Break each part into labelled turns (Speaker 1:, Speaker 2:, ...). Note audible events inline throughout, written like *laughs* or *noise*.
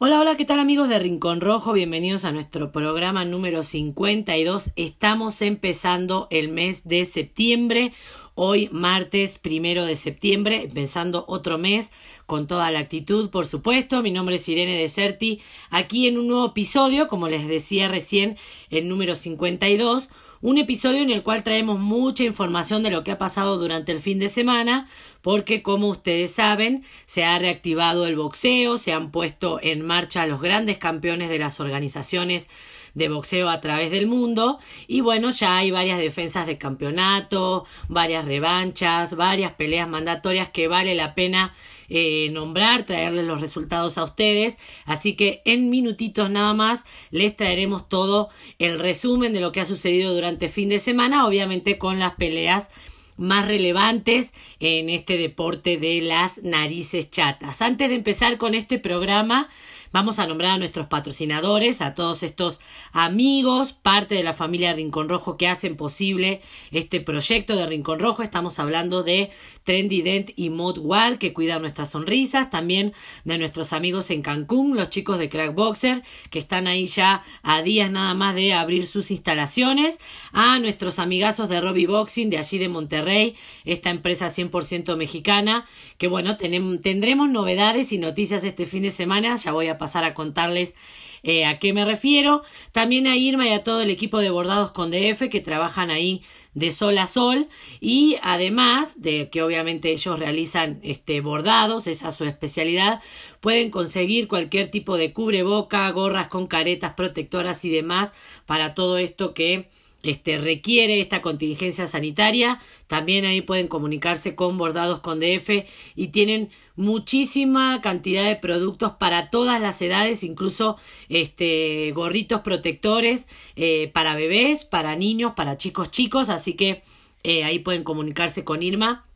Speaker 1: Hola, hola, ¿qué tal amigos de Rincón Rojo? Bienvenidos a nuestro programa número 52. Estamos empezando el mes de septiembre. Hoy, martes primero de septiembre, empezando otro mes con toda la actitud, por supuesto. Mi nombre es Irene Deserti, aquí en un nuevo episodio, como les decía recién, el número 52 un episodio en el cual traemos mucha información de lo que ha pasado durante el fin de semana, porque como ustedes saben, se ha reactivado el boxeo, se han puesto en marcha los grandes campeones de las organizaciones de boxeo a través del mundo. Y bueno, ya hay varias defensas de campeonato, varias revanchas, varias peleas mandatorias que vale la pena eh, nombrar, traerles los resultados a ustedes. Así que en minutitos nada más les traeremos todo el resumen de lo que ha sucedido durante fin de semana, obviamente con las peleas más relevantes en este deporte de las narices chatas. Antes de empezar con este programa, Vamos a nombrar a nuestros patrocinadores, a todos estos amigos, parte de la familia Rincón Rojo que hacen posible este proyecto de Rincón Rojo. Estamos hablando de Trendy Dent y Modwar que cuidan nuestras sonrisas, también de nuestros amigos en Cancún, los chicos de Crack Boxer que están ahí ya a días nada más de abrir sus instalaciones, a nuestros amigazos de Robbie Boxing de allí de Monterrey, esta empresa 100% mexicana, que bueno, tendremos novedades y noticias este fin de semana, ya voy a pasar a contarles eh, a qué me refiero. También a Irma y a todo el equipo de bordados con DF que trabajan ahí de sol a sol y además de que obviamente ellos realizan este bordados, esa es su especialidad, pueden conseguir cualquier tipo de cubreboca, gorras con caretas protectoras y demás para todo esto que este, requiere esta contingencia sanitaria. También ahí pueden comunicarse con Bordados con DF y tienen muchísima cantidad de productos para todas las edades, incluso este, gorritos protectores eh, para bebés, para niños, para chicos chicos. Así que eh, ahí pueden comunicarse con Irma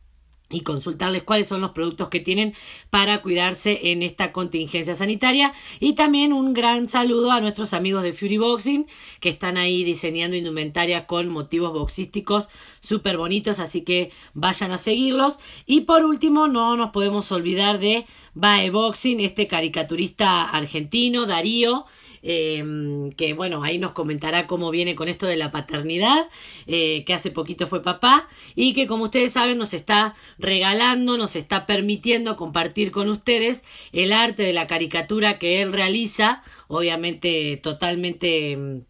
Speaker 1: y consultarles cuáles son los productos que tienen para cuidarse en esta contingencia sanitaria. Y también un gran saludo a nuestros amigos de Fury Boxing que están ahí diseñando indumentaria con motivos boxísticos súper bonitos, así que vayan a seguirlos. Y por último, no nos podemos olvidar de Bae Boxing, este caricaturista argentino, Darío, Em, que bueno, ahí nos comentará cómo viene con esto de la paternidad, eh, que hace poquito fue papá y que como ustedes saben nos está regalando, nos está permitiendo compartir con ustedes el arte de la caricatura que él realiza, obviamente totalmente em,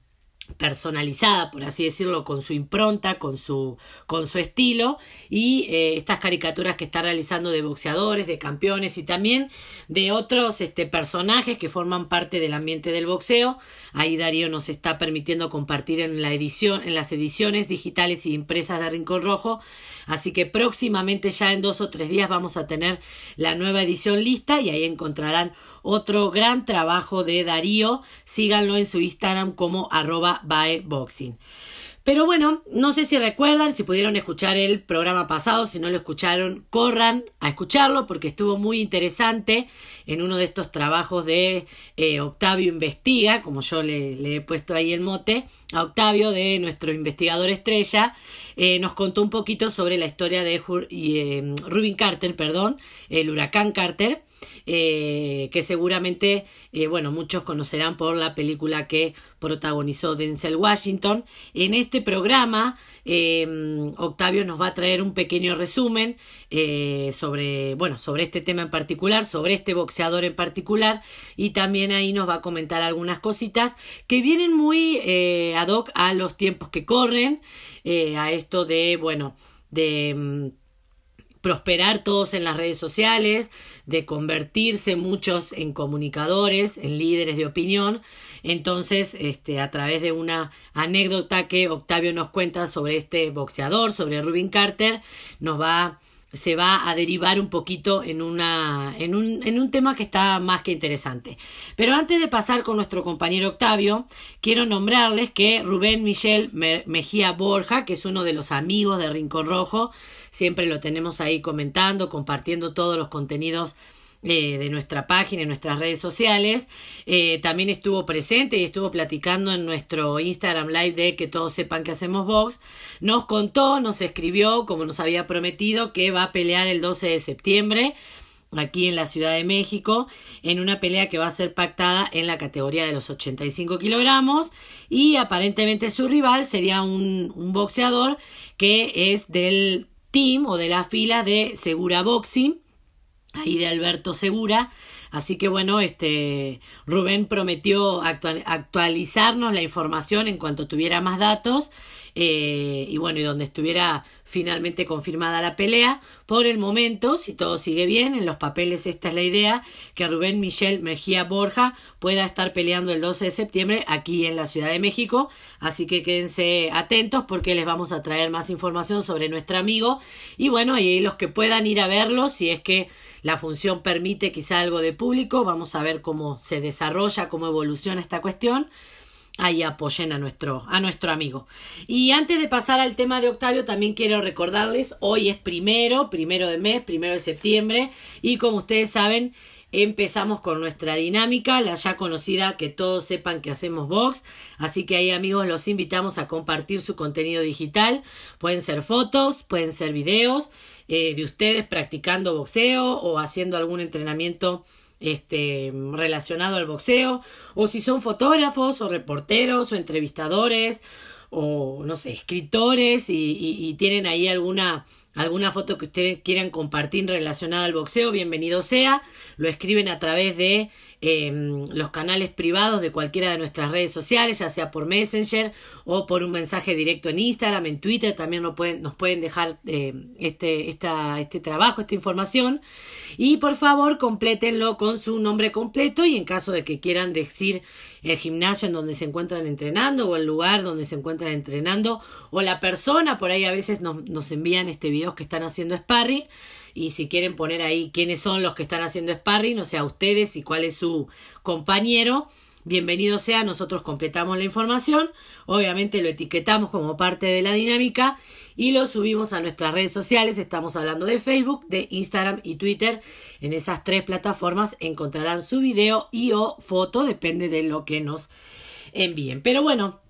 Speaker 1: personalizada, por así decirlo, con su impronta, con su, con su estilo, y eh, estas caricaturas que está realizando de boxeadores, de campeones y también de otros este, personajes que forman parte del ambiente del boxeo. Ahí Darío nos está permitiendo compartir en la edición, en las ediciones digitales y impresas de Rincón Rojo. Así que próximamente, ya en dos o tres días, vamos a tener la nueva edición lista y ahí encontrarán otro gran trabajo de Darío. Síganlo en su Instagram como arroba boxing. Pero bueno, no sé si recuerdan, si pudieron escuchar el programa pasado, si no lo escucharon, corran a escucharlo porque estuvo muy interesante en uno de estos trabajos de eh, Octavio Investiga, como yo le, he puesto ahí el mote, a Octavio de nuestro investigador estrella, eh, nos contó un poquito sobre la historia de eh, Rubin Carter, perdón, el huracán Carter eh, que seguramente, eh, bueno, muchos conocerán por la película que protagonizó Denzel Washington. En este programa, eh, Octavio nos va a traer un pequeño resumen sobre, bueno, sobre este tema en particular, sobre este boxeador en particular, y también ahí nos va a comentar algunas cositas que vienen muy ad hoc a los tiempos que corren, a esto de, bueno, de mm, prosperar todos en las redes sociales, de convertirse muchos en comunicadores, en líderes de opinión. Entonces, este, a través de una anécdota que Octavio nos cuenta sobre este boxeador, sobre Rubin Carter, nos va se va a derivar un poquito en, una, en, un, en un tema que está más que interesante. Pero antes de pasar con nuestro compañero Octavio, quiero nombrarles que Rubén Michel Mejía Borja, que es uno de los amigos de Rincón Rojo, siempre lo tenemos ahí comentando, compartiendo todos los contenidos eh, de nuestra página, en nuestras redes sociales. Eh, también estuvo presente y estuvo platicando en nuestro Instagram Live de que todos sepan que hacemos box. Nos contó, nos escribió, como nos había prometido, que va a pelear el 12 de septiembre aquí en la Ciudad de México en una pelea que va a ser pactada en la categoría de los 85 kilogramos y aparentemente su rival sería un boxeador que es del team o de la fila de Segura Boxing, ahí de Alberto Segura. Así que bueno, este Rubén prometió actualizarnos la información en cuanto tuviera más datos eh, y bueno, y donde estuviera finalmente confirmada la pelea. Por el momento, si todo sigue bien, en los papeles esta es la idea, que Rubén Michel Mejía Borja pueda estar peleando el 12 de septiembre aquí en la Ciudad de México. Así que quédense atentos porque les vamos a traer más información sobre nuestro amigo. Y bueno, y los que puedan ir a verlo, si es que la función permite quizá algo de público, vamos a ver cómo se desarrolla, cómo evoluciona esta cuestión ahí apoyen a nuestro, a nuestro amigo. Y antes de pasar al tema de Octavio, también quiero recordarles, hoy es primero, primero de mes, primero de septiembre, y como ustedes saben, empezamos con nuestra dinámica, la ya conocida que todos sepan que hacemos box. Así que ahí amigos los invitamos a compartir su contenido digital. Pueden ser fotos, pueden ser videos eh, de ustedes practicando boxeo o haciendo algún entrenamiento este, relacionado al boxeo, o si son fotógrafos o reporteros o entrevistadores o no sé, escritores y, tienen ahí alguna alguna foto que ustedes quieran compartir relacionada al boxeo, bienvenido sea. Lo escriben a través de em, los canales privados de cualquiera de nuestras redes sociales, ya sea por Messenger o por un mensaje directo en Instagram, en Twitter, también nos pueden, dejar eh, este, esta, este trabajo, esta información. Y por favor, complétenlo con su nombre completo y en caso de que quieran decir el gimnasio en donde se encuentran entrenando o el lugar donde se encuentran entrenando o la persona, por ahí a veces nos, envían este videos que están haciendo sparring y si quieren poner ahí quiénes son los que están haciendo sparring, o sea, ustedes y cuál es su compañero, bienvenido sea, nosotros completamos la información, obviamente lo etiquetamos como parte de la dinámica y lo subimos a nuestras redes sociales. Estamos hablando de Facebook, de Instagram y Twitter. En esas tres plataformas encontrarán su video y o foto, depende de lo que nos envíen. Pero bueno,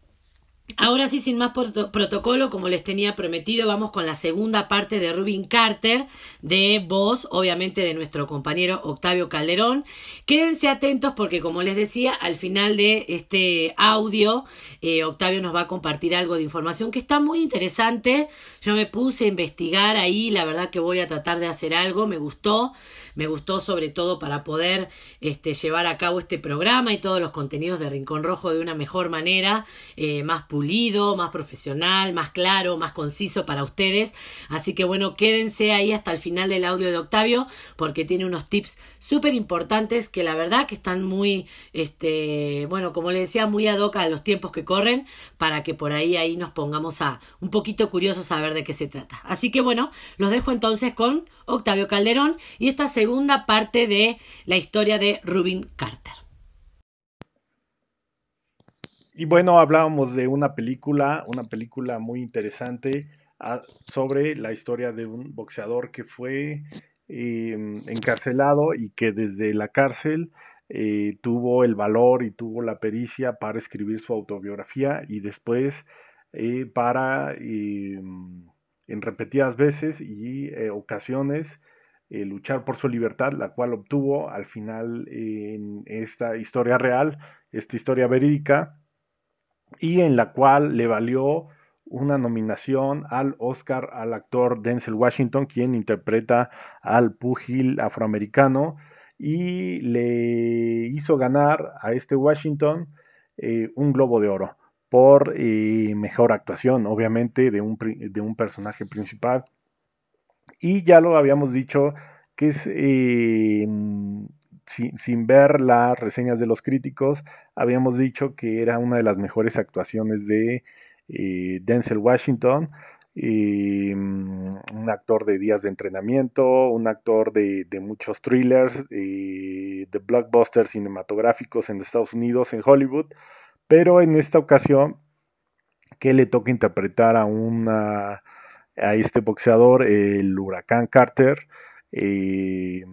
Speaker 1: Ahora sí, sin más protocolo, como les tenía prometido, vamos con la segunda parte de Rubin Carter, de voz, obviamente, de nuestro compañero Octavio Calderón. Quédense atentos porque, como les decía, al final de este audio, eh, Octavio nos va a compartir algo de información que está muy interesante. Yo me puse a investigar ahí, la verdad que voy a tratar de hacer algo, me gustó me gustó sobre todo para poder este, llevar a cabo este programa y todos los contenidos de Rincón Rojo de una mejor manera, eh, más más profesional, más claro, más conciso para ustedes. Así que bueno, quédense ahí hasta el final del audio de Octavio porque tiene unos tips súper importantes que la verdad que están muy, este, bueno, como le decía, muy ad hoc a los tiempos que corren para que por ahí ahí nos pongamos a un poquito curiosos a ver de qué se trata. Así que bueno, los dejo entonces con Octavio Calderón y esta segunda parte de la historia de Rubin Carter.
Speaker 2: Y bueno, hablábamos de una película, una película muy interesante ah, sobre la historia de un boxeador que fue em, encarcelado y que desde la cárcel eh, tuvo el valor y tuvo la pericia para escribir su autobiografía y después eh, para em, en repetidas veces y eh, ocasiones eh, luchar por su libertad, la cual obtuvo al final en esta historia real, esta historia verídica, y en la cual le valió una nominación al Oscar al actor Denzel Washington, quien interpreta al púgil afroamericano, y le hizo ganar a este Washington eh, un globo de oro por eh, mejor actuación, obviamente, de un, de un, personaje principal. Y ya lo habíamos dicho que es, eh, sin, ver las reseñas de los críticos, habíamos dicho que era una de las mejores actuaciones de eh, Denzel Washington. un actor de días de entrenamiento, un actor de, muchos thrillers, de blockbusters cinematográficos en Estados Unidos, en Hollywood, pero en esta ocasión, que le toca interpretar a, una, a este boxeador, el huracán Carter, eh,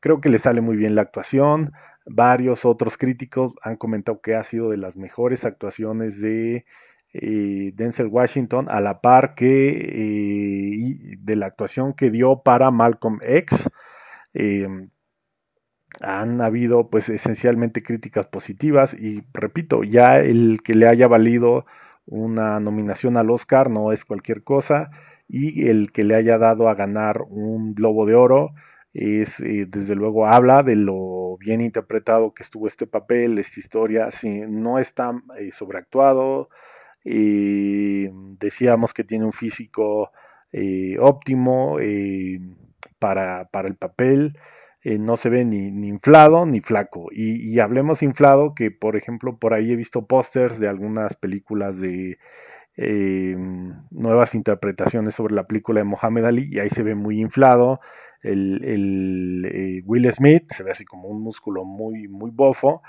Speaker 2: creo que le sale muy bien la actuación. Varios otros críticos han comentado que ha sido de las mejores actuaciones de eh, Denzel Washington, a la par que eh, de la actuación que dio para Malcolm X. han habido pues esencialmente críticas positivas y repito, ya el que le haya valido una nominación al Oscar no es cualquier cosa y el que le haya dado a ganar un globo de oro es eh, desde luego habla de lo bien interpretado que estuvo este papel, esta historia, si no está eh, sobreactuado, eh, decíamos que tiene un físico óptimo para, el papel, no se ve ni, inflado ni flaco. Y, y, hablemos inflado, que por ejemplo por ahí he visto pósters de algunas películas de nuevas interpretaciones sobre la película de Mohamed Ali y ahí se ve muy inflado el, eh, Will Smith se ve así como un músculo muy, muy bofo,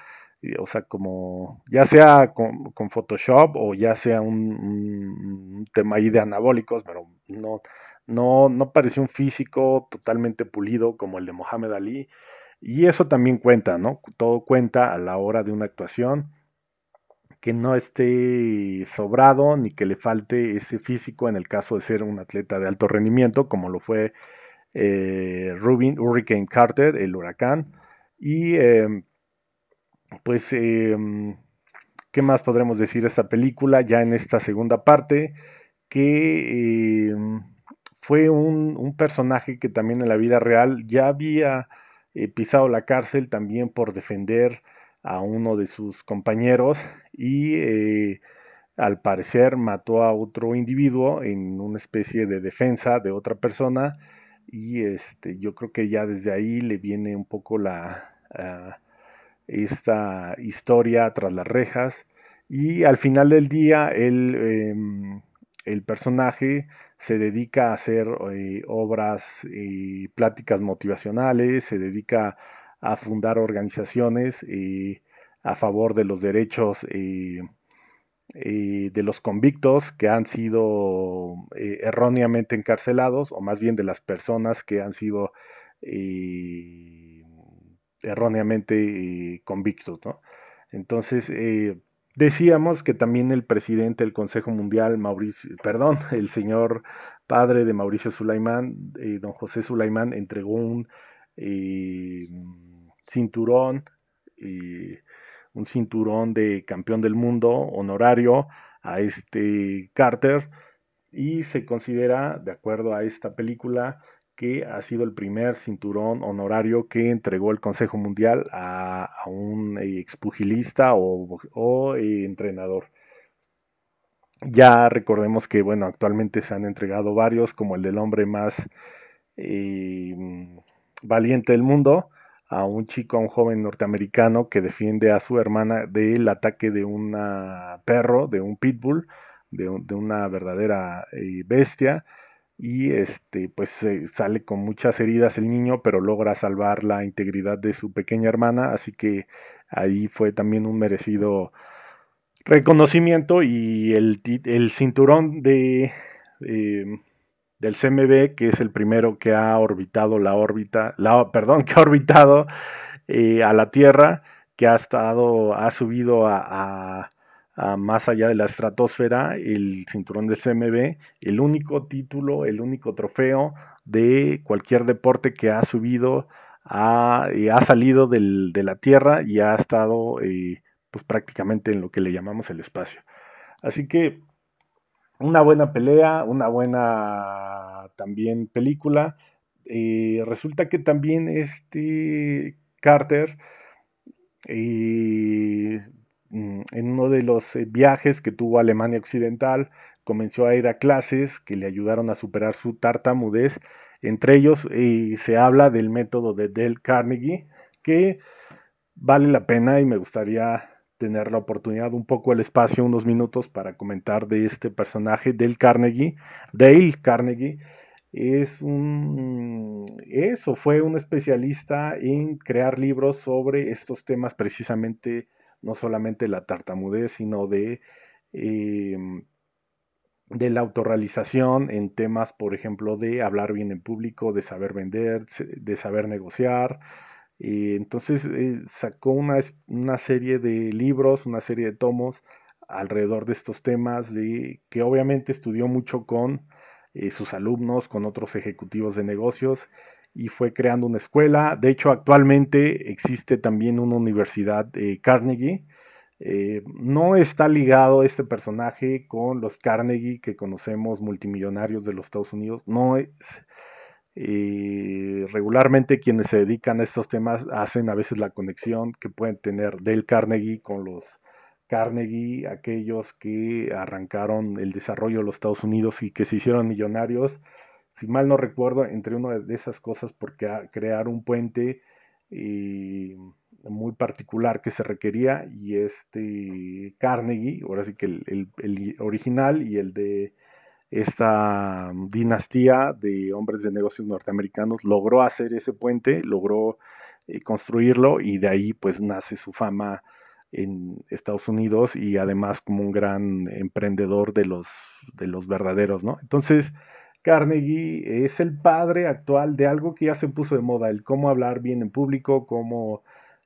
Speaker 2: o sea, como ya sea con, Photoshop o ya sea un, tema ahí de anabólicos, pero no, no, no un físico totalmente pulido como el de Mohamed Ali. Y eso también cuenta, ¿no? Todo cuenta a la hora de una actuación que no esté sobrado ni que le falte ese físico en el caso de ser un atleta de alto rendimiento, como lo fue eh, Rubin, Hurricane Carter, el huracán. Y em, pues, em, ¿qué más podremos decir de esta película? Ya en esta segunda parte, que fue un, personaje que también en la vida real ya había eh, pisado la cárcel también por defender a uno de sus compañeros y eh, al parecer mató a otro individuo en una especie de defensa de otra persona y este, yo creo que ya desde ahí le viene un poco la, ah, esta historia tras las rejas y al final del día el, em, el personaje se dedica a hacer eh, obras y pláticas motivacionales, se dedica a fundar organizaciones eh, a favor de los derechos eh, eh, de los convictos que han sido eh, erróneamente encarcelados, o más bien de las personas que han sido eh, erróneamente convictos. Entonces, decíamos que también el presidente del Consejo Mundial, Mauricio, perdón, *laughs* el señor padre de Mauricio Sulaimán, don José Sulaimán, entregó un cinturón un cinturón de campeón del mundo honorario a este Carter y se considera, de acuerdo a esta película, que ha sido el primer cinturón honorario que entregó el Consejo Mundial a, un expugilista o, eh, entrenador. Ya recordemos que, bueno, actualmente se han entregado varios, como el del hombre más eh, valiente del mundo, a un chico, a un joven norteamericano que defiende a su hermana del ataque de un perro, de un pitbull, de, una verdadera eh, bestia. Y este, pues sale con muchas heridas el niño, pero logra salvar la integridad de su pequeña hermana. Así que ahí fue también un merecido reconocimiento. Y el, el cinturón de eh, del CMB, que es el primero que ha orbitado la órbita, la, perdón, *laughs* que ha orbitado eh, a la Tierra, que ha estado, ha subido a, más allá de la estratosfera, el cinturón del CMB, el único título, el único trofeo de cualquier deporte que ha subido, ha, ha salido de la Tierra y ha estado eh, pues prácticamente en lo que le llamamos el espacio. Así que una buena pelea, una buena también película. Eh, resulta que también este Carter, eh, mm, en uno de los eh, viajes que tuvo a Alemania Occidental, comenzó a ir a clases que le ayudaron a superar su tartamudez. Entre ellos se habla del método de Dale Carnegie, que vale la pena y me gustaría tener la oportunidad, un poco el espacio, unos minutos para comentar de este personaje, del Carnegie, Dale Carnegie. Es un, eso, fue un especialista en crear libros sobre estos temas precisamente, no solamente la tartamudez, sino de, em, de la autorrealización en temas, por ejemplo, de hablar bien en público, de saber vender, de saber negociar, entonces eh, sacó una, serie de libros, una serie de tomos alrededor de estos temas, que obviamente estudió mucho con eh, sus alumnos, con otros ejecutivos de negocios, y fue creando una escuela. De hecho, actualmente existe también una universidad eh, Carnegie. Eh, no está ligado este personaje con los Carnegie que conocemos multimillonarios de los Estados Unidos. No es. Regularmente quienes se dedican a estos temas hacen a veces la conexión que pueden tener del Carnegie con los Carnegie, aquellos que arrancaron el desarrollo de los Estados Unidos y que se hicieron millonarios si mal no recuerdo, entre una de esas cosas porque crear un puente eh, muy particular que se requería y este Carnegie, ahora sí que el, original y el de esta dinastía de hombres de negocios norteamericanos logró hacer ese puente, logró eh, construirlo y de ahí pues nace su fama en Estados Unidos y además como un gran emprendedor de los, de los verdaderos, ¿no? Entonces, Carnegie es el padre actual de algo que ya se puso de moda, el cómo hablar bien en público, cómo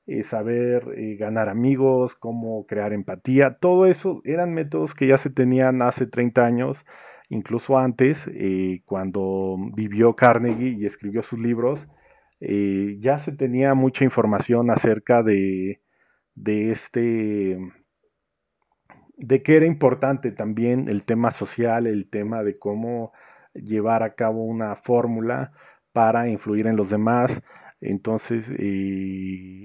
Speaker 2: eh, saber eh, ganar amigos, cómo crear empatía, todo eso eran métodos que ya se tenían hace 30 años, incluso antes, eh, cuando vivió Carnegie y escribió sus libros, ya se tenía mucha información acerca de, de este de que era importante también el tema social, el tema de cómo llevar a cabo una fórmula para influir en los demás. Entonces,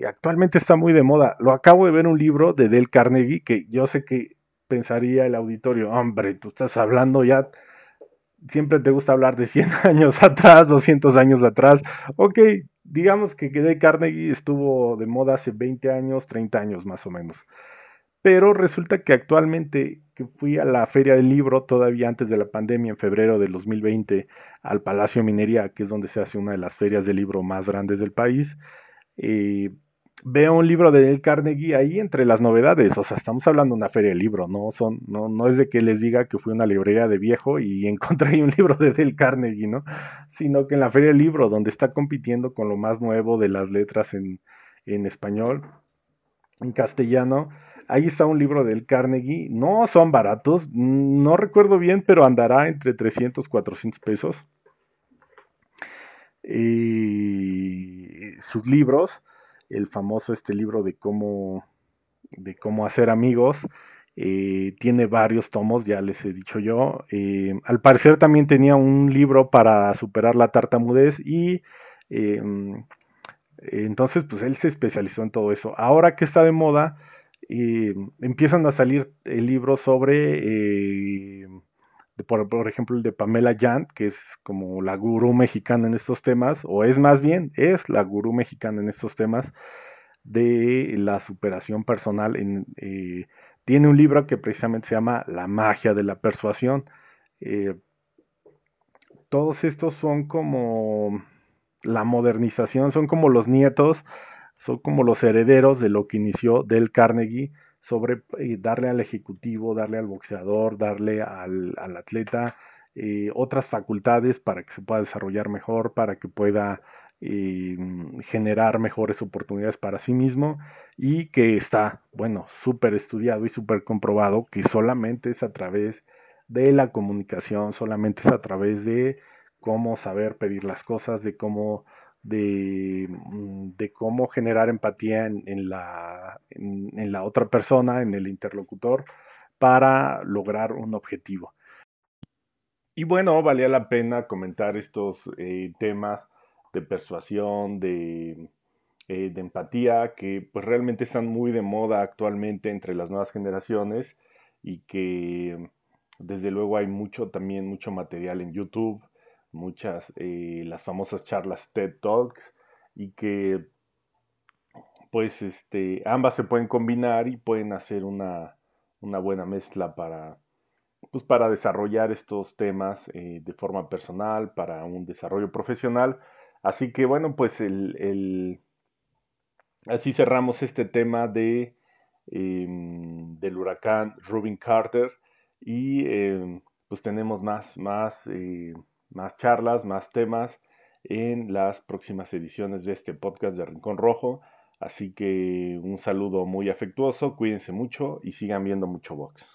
Speaker 2: actualmente está muy de moda. Lo acabo de ver un libro de Dale Carnegie que yo sé que pensaría el auditorio, hombre, tú estás hablando ya, siempre te gusta hablar de 100 *laughs* años atrás, 200 años atrás. Ok, digamos que Dale Carnegie estuvo de moda hace 20 años, 30 años más o menos. Pero resulta que actualmente que fui a la feria del libro todavía antes de la pandemia, en febrero del 2020, al Palacio Minería, que es donde se hace una de las ferias del libro más grandes del país, eh, veo un libro de Dale Carnegie ahí entre las novedades. O sea, estamos hablando de una feria del libro, no, son, no, no es de que les diga que fui a una librería de viejo y *laughs* encontré un libro de Dale Carnegie, ¿no? Sino que en la feria del libro, donde está compitiendo con lo más nuevo de las letras en, en español, en castellano, Ahí está un libro del Carnegie. No son baratos. No recuerdo bien, pero andará entre 300 400 pesos. Y sus libros, el famoso este libro de cómo, de cómo hacer amigos, eh, tiene varios tomos, ya les he dicho yo. Eh, al parecer también tenía un libro para superar la tartamudez y em, entonces pues él se especializó en todo eso. Ahora que está de moda, empiezan a salir libros sobre, por, ejemplo, el de Pamela Yant, que es como la gurú mexicana en estos temas, o es más bien, es la gurú mexicana en estos temas de la superación personal. Eh, tiene un libro que precisamente se llama La magia de la persuasión. Eh, todos estos son como la modernización, son como los nietos son como los herederos de lo que inició Del Carnegie sobre eh, darle al ejecutivo, darle al boxeador, darle al, atleta eh, otras facultades para que se pueda desarrollar mejor, para que pueda eh, generar mejores oportunidades para sí mismo y que está, bueno, súper estudiado y súper comprobado que solamente es a través de la comunicación, solamente es a través de cómo saber pedir las cosas, de cómo Mm, de, cómo generar empatía en, la, en, la otra persona, en el interlocutor, para lograr un objetivo. Y bueno, valía la pena comentar estos eh, temas de persuasión, de, eh, de, empatía, que pues realmente están muy de moda actualmente entre las nuevas generaciones y que desde luego hay mucho también, mucho material en YouTube muchas, eh, las famosas charlas TED Talks y que pues este, ambas se pueden combinar y pueden hacer una, una buena mezcla para, pues, para desarrollar estos temas eh, de forma personal, para un desarrollo profesional. Así que bueno, pues el, el así cerramos este tema de, em, del huracán Rubin Carter y em, pues tenemos más, más eh, más charlas, más temas en las próximas ediciones de este podcast de Rincón Rojo. Así que un saludo muy afectuoso, cuídense mucho y sigan viendo mucho box.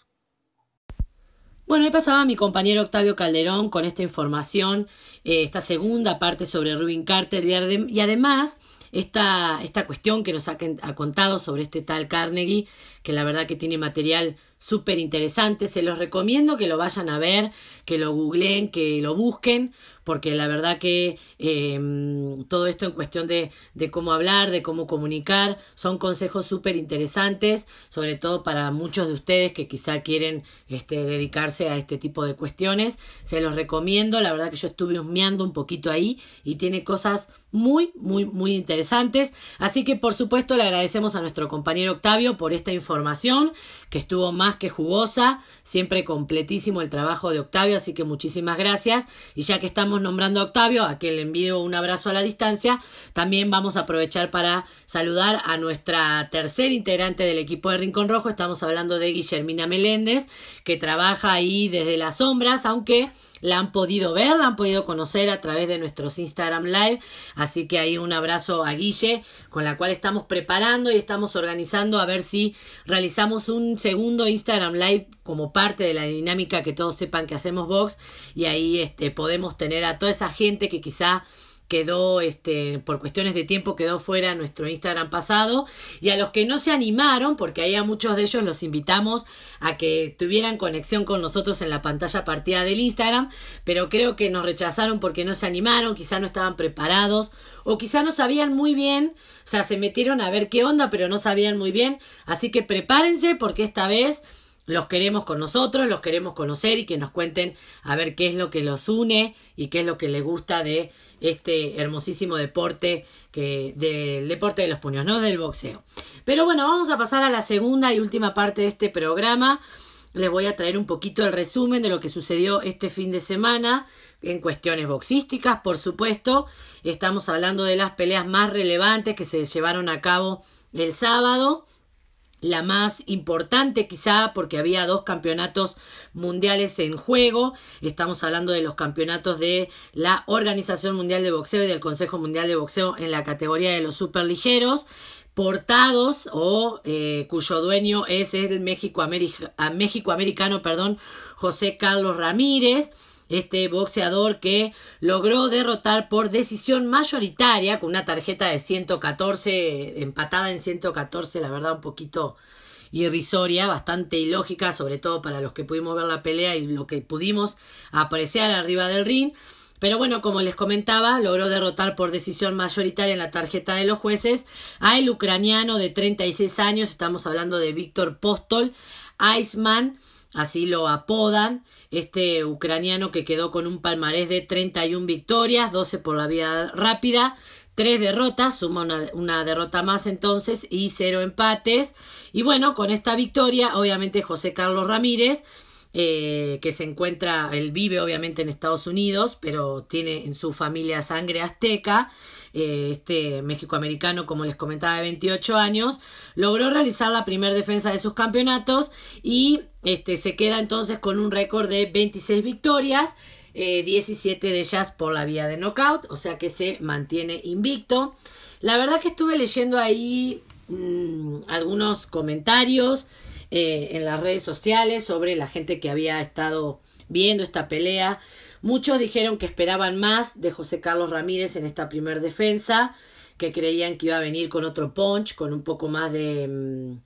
Speaker 1: Bueno, ahí pasaba mi compañero Octavio Calderón con esta información, eh, esta segunda parte sobre Rubin Carter y, además esta, esta cuestión que nos ha, ha, contado sobre este tal Carnegie, que la verdad que tiene material súper interesante. Se los recomiendo que lo vayan a ver, que lo googleen, que lo busquen, porque la verdad que em, todo esto en cuestión de, de, cómo hablar, de cómo comunicar, son consejos súper interesantes, sobre todo para muchos de ustedes que quizá quieren este, dedicarse a este tipo de cuestiones. Se los recomiendo, la verdad que yo estuve husmeando un poquito ahí y tiene cosas muy, muy, muy interesantes. Así que por supuesto le agradecemos a nuestro compañero Octavio por esta información que estuvo más que jugosa, siempre completísimo el trabajo de Octavio, así que muchísimas gracias. Y ya que estamos nombrando a Octavio, a quien le envío un abrazo a la distancia, también vamos a aprovechar para saludar a nuestra tercer integrante del equipo de Rincón Rojo. Estamos hablando de Guillermina Meléndez, que trabaja ahí desde las sombras, aunque la han podido ver, la han podido conocer a través de nuestros Instagram Live. Así que ahí un abrazo a Guille, con la cual estamos preparando y estamos organizando a ver si realizamos un segundo Instagram Live como parte de la dinámica que todos sepan que hacemos Vox y ahí este, podemos tener a toda esa gente que quizá quedó, este, por cuestiones de tiempo, quedó fuera nuestro Instagram pasado. Y a los que no se animaron, porque ahí a muchos de ellos los invitamos a que tuvieran conexión con nosotros en la pantalla partida del Instagram, pero creo que nos rechazaron porque no se animaron, quizá no estaban preparados, o quizá no sabían muy bien, o sea, se metieron a ver qué onda, pero no sabían muy bien. Así que prepárense porque esta vez los queremos con nosotros, los queremos conocer y que nos cuenten a ver qué es lo que los une y qué es lo que les gusta de este hermosísimo deporte que del deporte de los puños, no del boxeo. Pero bueno, vamos a pasar a la segunda y última parte de este programa. Les voy a traer un poquito el resumen de lo que sucedió este fin de semana en cuestiones boxísticas, por supuesto. Estamos hablando de las peleas más relevantes que se llevaron a cabo el sábado la más importante quizá porque había dos campeonatos mundiales en juego. Estamos hablando de los campeonatos de la Organización Mundial de Boxeo y del Consejo Mundial de Boxeo en la categoría de los superligeros portados o eh, cuyo dueño es el México, México americano perdón, José Carlos Ramírez este boxeador que logró derrotar por decisión mayoritaria con una tarjeta de 114 empatada en 114 la verdad un poquito irrisoria bastante ilógica sobre todo para los que pudimos ver la pelea y lo que pudimos apreciar arriba del ring. Pero bueno, como les comentaba, logró derrotar por decisión mayoritaria en la tarjeta de los jueces a el ucraniano de 36 años, estamos hablando de Víctor Postol, Iceman, así lo apodan, este ucraniano que quedó con un palmarés de 31 victorias, 12 por la vía rápida, 3 derrotas, suma una, una, derrota más entonces y 0 empates. Y bueno, con esta victoria, obviamente José Carlos Ramírez eh, que se encuentra, él vive obviamente en Estados Unidos, pero tiene en su familia sangre azteca, eh, este México-americano, como les comentaba, de 28 años, logró realizar la primera defensa de sus campeonatos y este, se queda entonces con un récord de 26 victorias, 17 eh, de ellas por la vía de knockout, o sea que se mantiene invicto. La verdad que estuve leyendo ahí mm, algunos comentarios eh, en las redes sociales sobre la gente que había estado viendo esta pelea. Muchos dijeron que esperaban más de José Carlos Ramírez en esta primer defensa, que creían que iba a venir con otro punch, con un poco más de... Mm,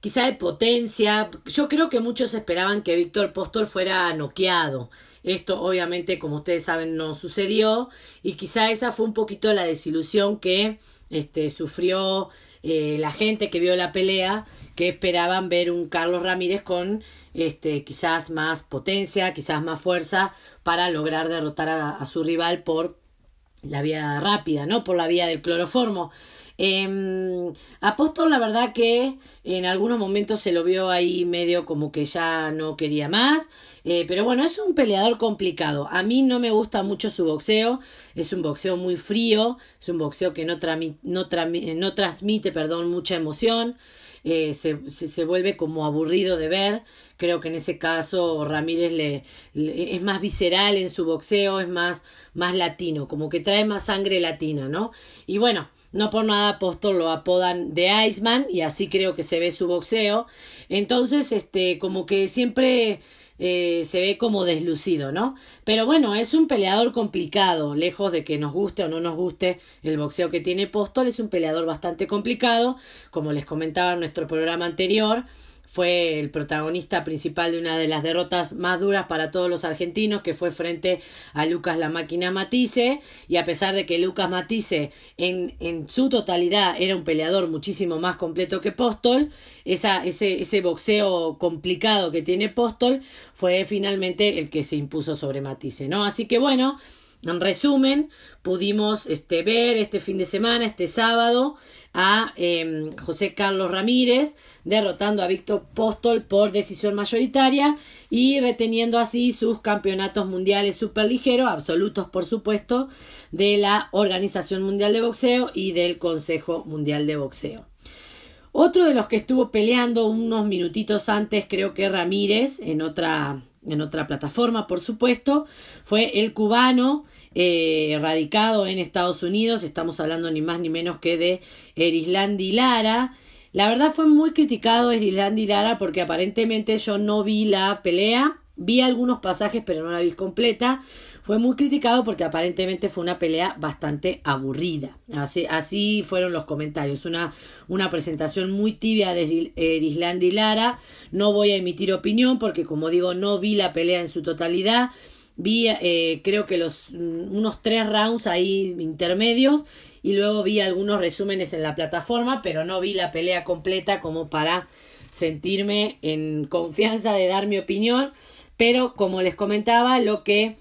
Speaker 1: quizá de potencia. Yo creo que muchos esperaban que Víctor Postol fuera noqueado. Esto obviamente, como ustedes saben, no sucedió y quizá esa fue un poquito la desilusión que este, sufrió eh, la gente que vio la pelea que esperaban ver un Carlos Ramírez con este quizás más potencia, quizás más fuerza para lograr derrotar a, su rival por la vía rápida, ¿no? Por la vía del cloroformo. Eh, Apóstol, la verdad que en algunos momentos se lo vio ahí medio como que ya no quería más. Eh, pero bueno, es un peleador complicado. A mí no me gusta mucho su boxeo. Es un boxeo muy frío. Es un boxeo que no, no, no transmite perdón, mucha emoción. Eh, se, se, vuelve como aburrido de ver. Creo que en ese caso Ramírez le, es más visceral en su boxeo, es más, más latino, como que trae más sangre latina, ¿no? Y bueno, no por nada Apóstol lo apodan de Iceman y así creo que se ve su boxeo. Entonces, este, como que siempre eh, se ve como deslucido, ¿no? Pero bueno, es un peleador complicado, lejos de que nos guste o no nos guste el boxeo que tiene Postol, es un peleador bastante complicado, como les comentaba en nuestro programa anterior fue el protagonista principal de una de las derrotas más duras para todos los argentinos, que fue frente a Lucas la máquina Matisse, y a pesar de que Lucas Matisse en, en su totalidad era un peleador muchísimo más completo que Postol, esa, ese, ese boxeo complicado que tiene Postol fue finalmente el que se impuso sobre Matisse, ¿no? Así que bueno, en resumen, pudimos este, ver este fin de semana, este sábado, a em, José Carlos Ramírez, derrotando a Víctor Postol por decisión mayoritaria y reteniendo así sus campeonatos mundiales superligeros, absolutos por supuesto, de la Organización Mundial de Boxeo y del Consejo Mundial de Boxeo. Otro de los que estuvo peleando unos minutitos antes, creo que Ramírez, en otra, en otra plataforma, por supuesto, fue el cubano eh, radicado en Estados Unidos, estamos hablando ni más ni menos que de Erislandi Lara. La verdad fue muy criticado Erislandi Lara porque aparentemente yo no vi la pelea, vi algunos pasajes pero no la vi completa. Fue muy criticado porque aparentemente fue una pelea bastante aburrida. Así, así fueron los comentarios. Una, una presentación muy tibia de Erislandi Lara. No voy a emitir opinión porque como digo no vi la pelea en su totalidad. Vi eh, creo que los mm, unos tres rounds ahí intermedios y luego vi algunos resúmenes en la plataforma, pero no vi la pelea completa como para sentirme en confianza de dar mi opinión. Pero como les comentaba, lo que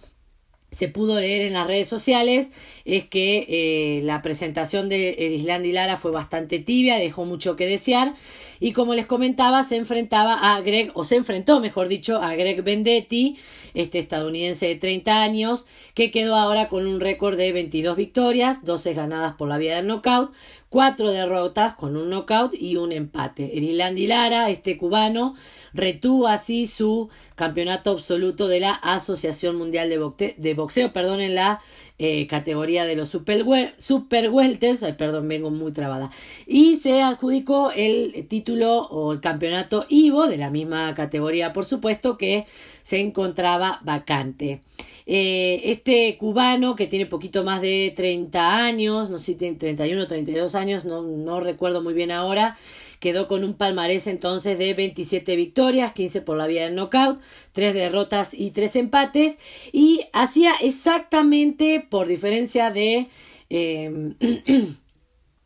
Speaker 1: se pudo leer en las redes sociales es que eh, la presentación de y Lara fue bastante tibia, dejó mucho que desear y como les comentaba se enfrentaba a Greg, o se enfrentó mejor dicho a Greg Vendetti, este estadounidense de 30 años, que quedó ahora con un récord de 22 victorias, 12 ganadas por la vía del knockout, cuatro derrotas con un knockout y un empate. Erilandi Lara, este cubano, retuvo así su campeonato absoluto de la Asociación Mundial de, Boxeo, perdón, en la eh, categoría de los super, super welters, ay, perdón, vengo muy trabada, y se adjudicó el título o el campeonato Ivo de la misma categoría, por supuesto, que se encontraba vacante. Eh, este cubano que tiene poquito más de 30 años, no sé si tiene 31 o 32 años, no, no recuerdo muy bien ahora, quedó con un palmarés entonces de 27 victorias, 15 por la vía del knockout, 3 derrotas y 3 empates, y hacía exactamente, por diferencia de... Eh, *clears throat*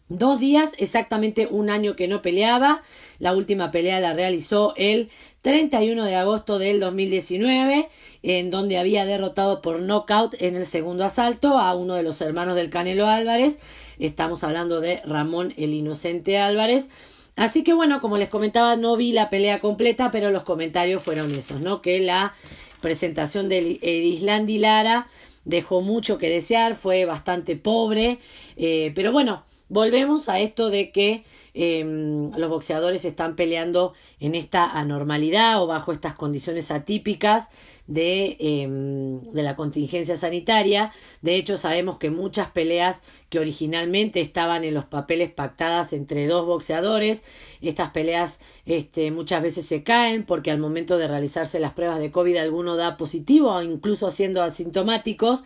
Speaker 1: Dos días, exactamente un año que no peleaba. La última pelea la realizó el 31 de agosto del 2019, en donde había derrotado por knockout en el segundo asalto a uno de los hermanos del Canelo Álvarez. Estamos hablando de Ramón el Inocente Álvarez. Así que bueno, como les comentaba, no vi la pelea completa, pero los comentarios fueron esos, ¿no? Que la presentación de Islandi Lara dejó mucho que desear, fue bastante pobre, eh, pero bueno, Volvemos a esto de que em, los boxeadores están peleando en esta anormalidad o bajo estas condiciones atípicas de, em, de la contingencia sanitaria. De hecho, sabemos que muchas peleas que originalmente estaban en los papeles pactadas entre dos boxeadores, estas peleas este, muchas veces se caen porque al momento de realizarse las pruebas de COVID alguno da positivo o incluso siendo asintomáticos.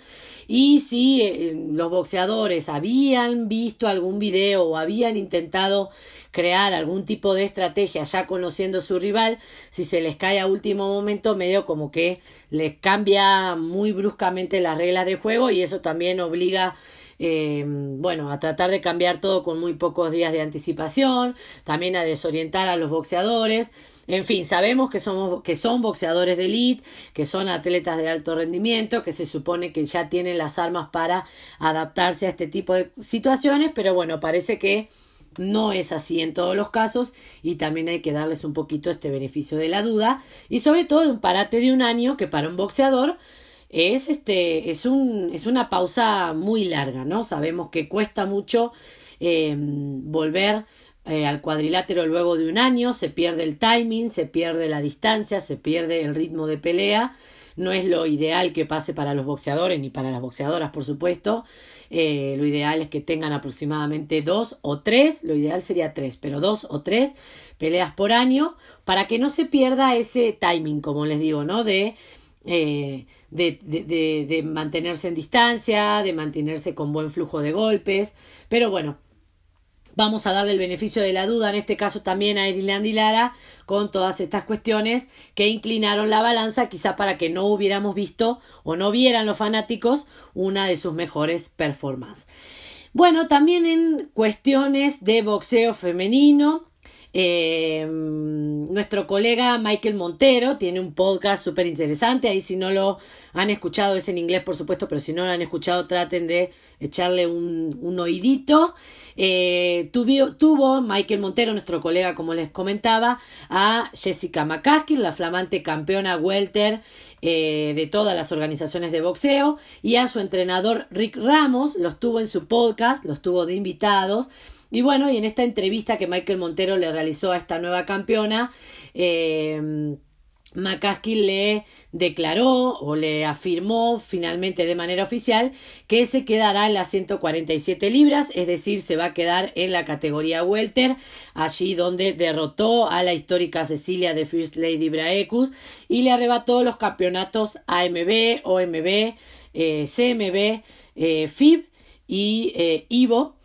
Speaker 1: Y si eh, los boxeadores habían visto algún video o habían intentado crear algún tipo de estrategia ya conociendo su rival, si se les cae a último momento, medio como que les cambia muy bruscamente las reglas de juego y eso también obliga eh, bueno, a tratar de cambiar todo con muy pocos días de anticipación, también a desorientar a los boxeadores. En fin, sabemos que, somos, que son boxeadores de elite, que son atletas de alto rendimiento, que se supone que ya tienen las armas para adaptarse a este tipo de situaciones, pero bueno, parece que no es así en todos los casos y también hay que darles un poquito este beneficio de la duda y sobre todo de un parate de un año que para un boxeador es este es un es una pausa muy larga no sabemos que cuesta mucho eh, volver eh, al cuadrilátero luego de un año se pierde el timing se pierde la distancia se pierde el ritmo de pelea no es lo ideal que pase para los boxeadores ni para las boxeadoras, por supuesto. Eh, lo ideal es que tengan aproximadamente dos o tres, lo ideal sería tres, pero dos o tres peleas por año para que no se pierda ese timing, como les digo, ¿no? De, eh, de, de, de mantenerse en distancia, de mantenerse con buen flujo de golpes, pero bueno, Vamos a darle el beneficio de la duda, en este caso también a Irland y Lara, con todas estas cuestiones que inclinaron la balanza, quizá para que no hubiéramos visto o no vieran los fanáticos una de sus mejores performances. Bueno, también en cuestiones de boxeo femenino, eh, nuestro colega Michael Montero tiene un podcast súper interesante. Ahí si no lo han escuchado, es en inglés por supuesto, pero si no lo han escuchado, traten de echarle un, un oídito. Eh, tuvo, Michael Montero, nuestro colega, como les comentaba, a Jessica McCaskill, la flamante campeona welter eh, de todas las organizaciones de boxeo, y a su entrenador Rick Ramos, los tuvo en su podcast, los tuvo de invitados. Y bueno, y en esta entrevista que Michael Montero le realizó a esta nueva campeona, eh, le declaró o le afirmó finalmente de manera oficial que se quedará en las 147 libras, es decir, se va a quedar en la categoría welter, allí donde derrotó a la histórica Cecilia de First Lady Braecus y le arrebató los campeonatos AMB, OMB, eh, CMB, eh, FIB y eh, IVO,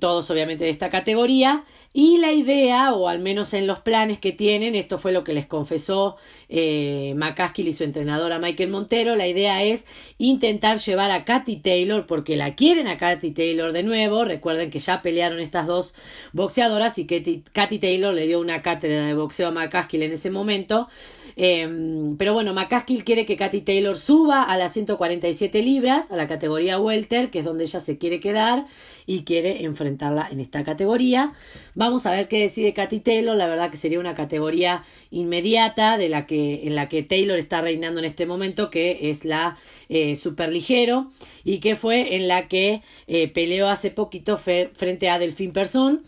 Speaker 1: todos obviamente de esta categoría. Y la idea, o al menos en los planes que tienen, esto fue lo que les confesó eh, McCaskill y su entrenadora Michael Montero, la idea es intentar llevar a Katy Taylor, porque la quieren a Katy Taylor de nuevo, recuerden que ya pelearon estas dos boxeadoras y que Katy Taylor le dio una cátedra de boxeo a McCaskill en ese momento, Em, pero bueno, McCaskill quiere que Katy Taylor suba a las 147 libras, a la categoría welter, que es donde ella se quiere quedar y quiere enfrentarla en esta categoría. Vamos a ver qué decide Katy Taylor. La verdad que sería una categoría inmediata de la que en la que Taylor está reinando en este momento, que es la eh, super ligero y que fue en la que eh, peleó hace poquito frente a Delfín Person.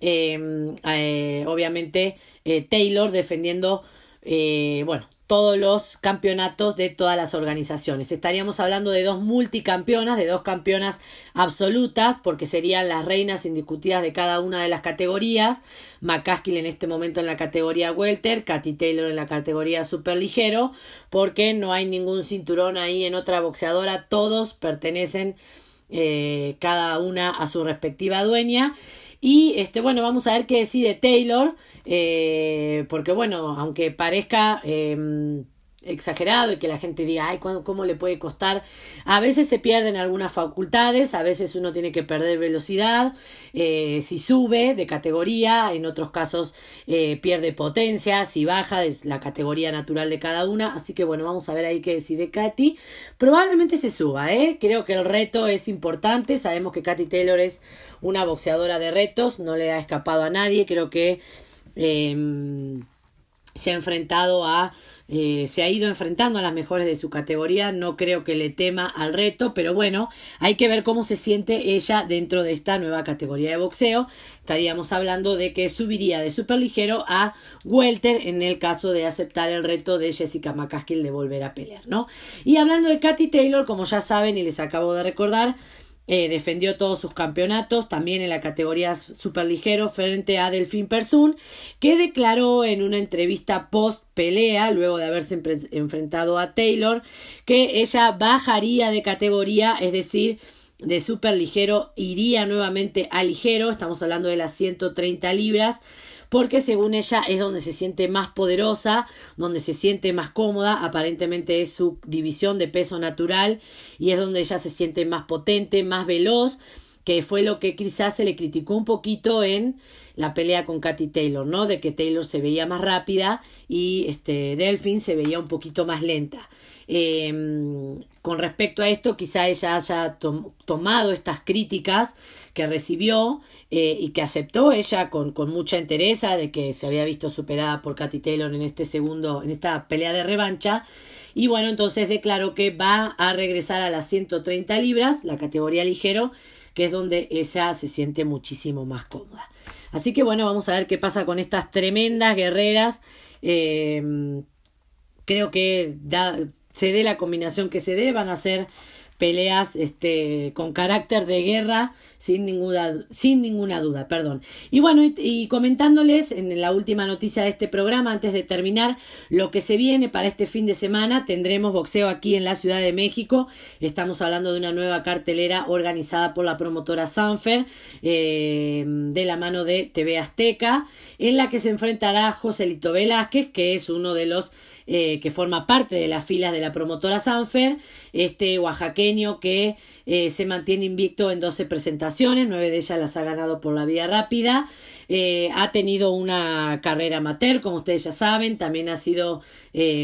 Speaker 1: Em, eh, obviamente Taylor defendiendo eh, bueno, todos los campeonatos de todas las organizaciones. Estaríamos hablando de dos multicampeonas, de dos campeonas absolutas, porque serían las reinas indiscutidas de cada una de las categorías. McCaskill en este momento en la categoría welter, Katy Taylor en la categoría super ligero, porque no hay ningún cinturón ahí en otra boxeadora, todos pertenecen eh, cada una a su respectiva dueña. Y este, bueno, vamos a ver qué decide Taylor, eh, porque bueno, aunque parezca eh, exagerado y que la gente diga, ay, ¿cómo le puede costar? A veces se pierden algunas facultades, a veces uno tiene que perder velocidad, eh, si sube de categoría, en otros casos eh, pierde potencia, si baja es la categoría natural de cada una, así que bueno, vamos a ver ahí qué decide Katy. Probablemente se suba, ¿eh? Creo que el reto es importante, sabemos que Katy Taylor es una boxeadora de retos, no le ha escapado a nadie, creo que... Eh, se ha enfrentado a eh, se ha ido enfrentando a las mejores de su categoría. No creo que le tema al reto pero bueno hay que ver cómo se siente ella dentro de esta nueva categoría de boxeo. Estaríamos hablando de que subiría de superligero a welter en el caso de aceptar el reto de Jessica McCaskill de volver a pelear no y hablando de Katy Taylor como ya saben y les acabo de recordar eh, defendió todos sus campeonatos, también en la categoría superligero frente a Delfín Persun, que declaró en una entrevista post pelea, luego de haberse enfrentado a Taylor, que ella bajaría de categoría, es decir, de superligero iría nuevamente a ligero, estamos hablando de las 130 libras, porque según ella es donde se siente más poderosa, donde se siente más cómoda, aparentemente es su división de peso natural y es donde ella se siente más potente, más veloz, que fue lo que quizás se le criticó un poquito en la pelea con Katy Taylor, ¿no? De que Taylor se veía más rápida y este Delfin se veía un poquito más lenta. Em, con respecto a esto, quizá ella haya tomado estas críticas que recibió eh, y que aceptó ella con, con mucha entereza de que se había visto superada por Katy Taylor en este segundo, en esta pelea de revancha. Y bueno, entonces declaró que va a regresar a las 130 libras, la categoría ligero, que es donde ella se siente muchísimo más cómoda. Así que bueno, vamos a ver qué pasa con estas tremendas guerreras. Eh, creo que se dé la combinación que se dé, van a ser peleas este, con carácter de guerra, sin ninguna, sin ninguna duda, perdón. Y bueno, y, comentándoles en la última noticia de este programa, antes de terminar, lo que se viene para este fin de semana, tendremos boxeo aquí en la Ciudad de México, estamos hablando de una nueva cartelera organizada por la promotora Sanfer, eh, de la mano de TV Azteca, en la que se enfrentará Joselito Velázquez, que es uno de los eh, que forma parte de las filas de la promotora Sanfer, este oaxaqueño que eh, se mantiene invicto en 12 presentaciones, nueve de ellas las ha ganado por la vía rápida, eh, ha tenido una carrera amateur, como ustedes ya saben, también ha sido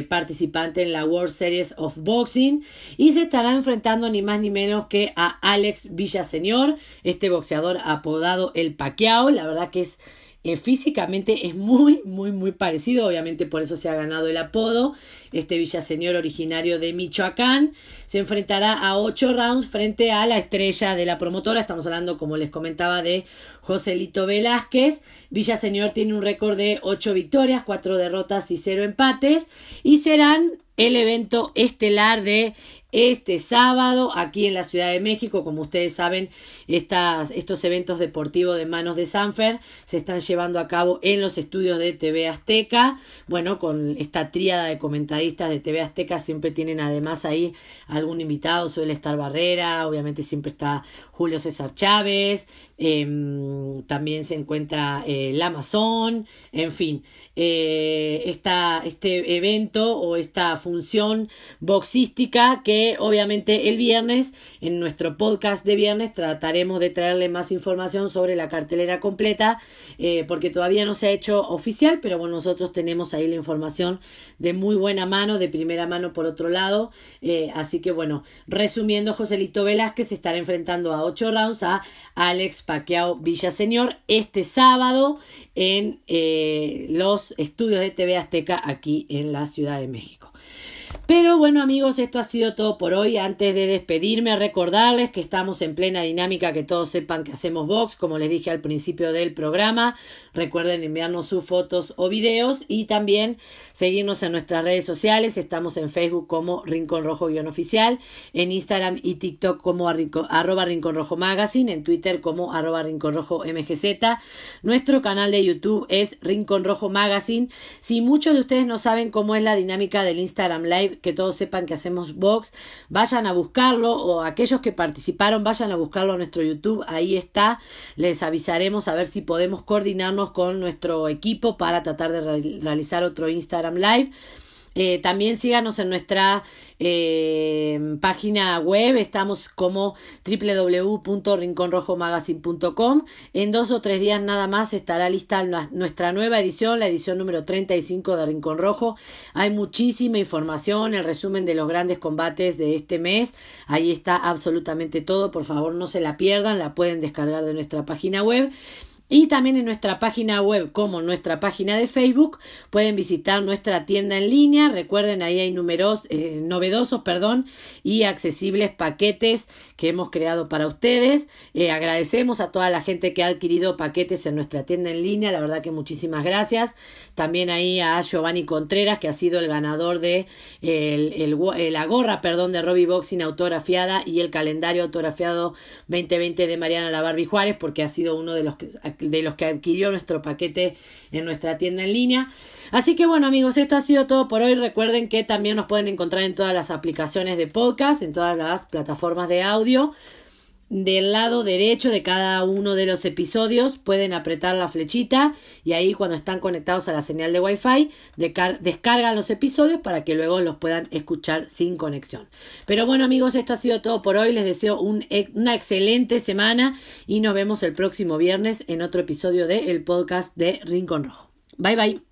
Speaker 1: participante en la World Series of Boxing y se estará enfrentando ni más ni menos que a Alex Villaseñor, este boxeador apodado El Paquiao, la verdad que es eh, físicamente es muy, muy, muy parecido, obviamente por eso se ha ganado el apodo. Este Villaseñor originario de Michoacán se enfrentará a ocho rounds frente a la estrella de la promotora. Estamos hablando, como les comentaba, de Joselito Velázquez. Villaseñor tiene un récord de ocho victorias, cuatro derrotas y cero empates. Y serán el evento estelar de este sábado aquí en la Ciudad de México. Como ustedes saben, estas, estos eventos deportivos de manos de Sanfer se están llevando a cabo en los estudios de TV Azteca. Bueno, con esta tríada de comentadistas de TV Azteca siempre tienen además ahí algún invitado, suele estar Barrera, obviamente siempre está Julio César Chávez, em, también se encuentra eh, el Amazon, en fin, eh, este evento o esta función boxística que obviamente el viernes en nuestro podcast de viernes trataremos de traerle más información sobre la cartelera completa eh, porque todavía no se ha hecho oficial pero bueno nosotros tenemos ahí la información de muy buena mano de primera mano por otro lado así que bueno resumiendo Joselito Velázquez estará enfrentando a 8 rounds a Alex Paquiao Villaseñor este sábado en eh, los estudios de TV Azteca aquí en la Ciudad de México. Pero bueno amigos, esto ha sido todo por hoy. Antes de despedirme, recordarles que estamos en plena dinámica, que todos sepan que hacemos box, como les dije al principio del programa. Recuerden enviarnos sus fotos o videos y también seguirnos en nuestras redes sociales. Estamos en Facebook como Rincón Rojo-oficial, en Instagram y TikTok como arroba Rincón Rojo Magazine, en Twitter como arroba Rincón Rojo MGZ. Nuestro canal de YouTube es Rincón Rojo Magazine. Si muchos de ustedes no saben cómo es la dinámica del Instagram Live, que todos sepan que hacemos box, vayan a buscarlo o aquellos que participaron vayan a buscarlo a nuestro YouTube, ahí está, les avisaremos a ver si podemos coordinarnos con nuestro equipo para tratar de realizar otro Instagram Live. Eh, también síganos en nuestra eh, página web, estamos como www.rinconrojomagazine.com. En dos o tres días nada más estará lista nuestra nueva edición, la edición número 35 de Rincón Rojo. Hay muchísima información, el resumen de los grandes combates de este mes. Ahí está absolutamente todo, por favor no se la pierdan, la pueden descargar de nuestra página web. Y también en nuestra página web como nuestra página de Facebook pueden visitar nuestra tienda en línea. Recuerden, ahí hay números eh, novedosos perdón, y accesibles paquetes que hemos creado para ustedes. Eh, agradecemos a toda la gente que ha adquirido paquetes en nuestra tienda en línea. La verdad que muchísimas gracias. También ahí a Giovanni Contreras, que ha sido el ganador de el, la gorra perdón, de Robbie Boxing autografiada y el calendario autografiado 2020 de Mariana La Juárez, porque ha sido uno de los que de los que adquirió nuestro paquete en nuestra tienda en línea. Así que bueno amigos, esto ha sido todo por hoy. Recuerden que también nos pueden encontrar en todas las aplicaciones de podcast, en todas las plataformas de audio. Del lado derecho de cada uno de los episodios pueden apretar la flechita y ahí cuando están conectados a la señal de Wi-Fi descargan los episodios para que luego los puedan escuchar sin conexión. Pero bueno amigos, esto ha sido todo por hoy. Les deseo una excelente semana y nos vemos el próximo viernes en otro episodio de el podcast de Rincón Rojo. Bye bye.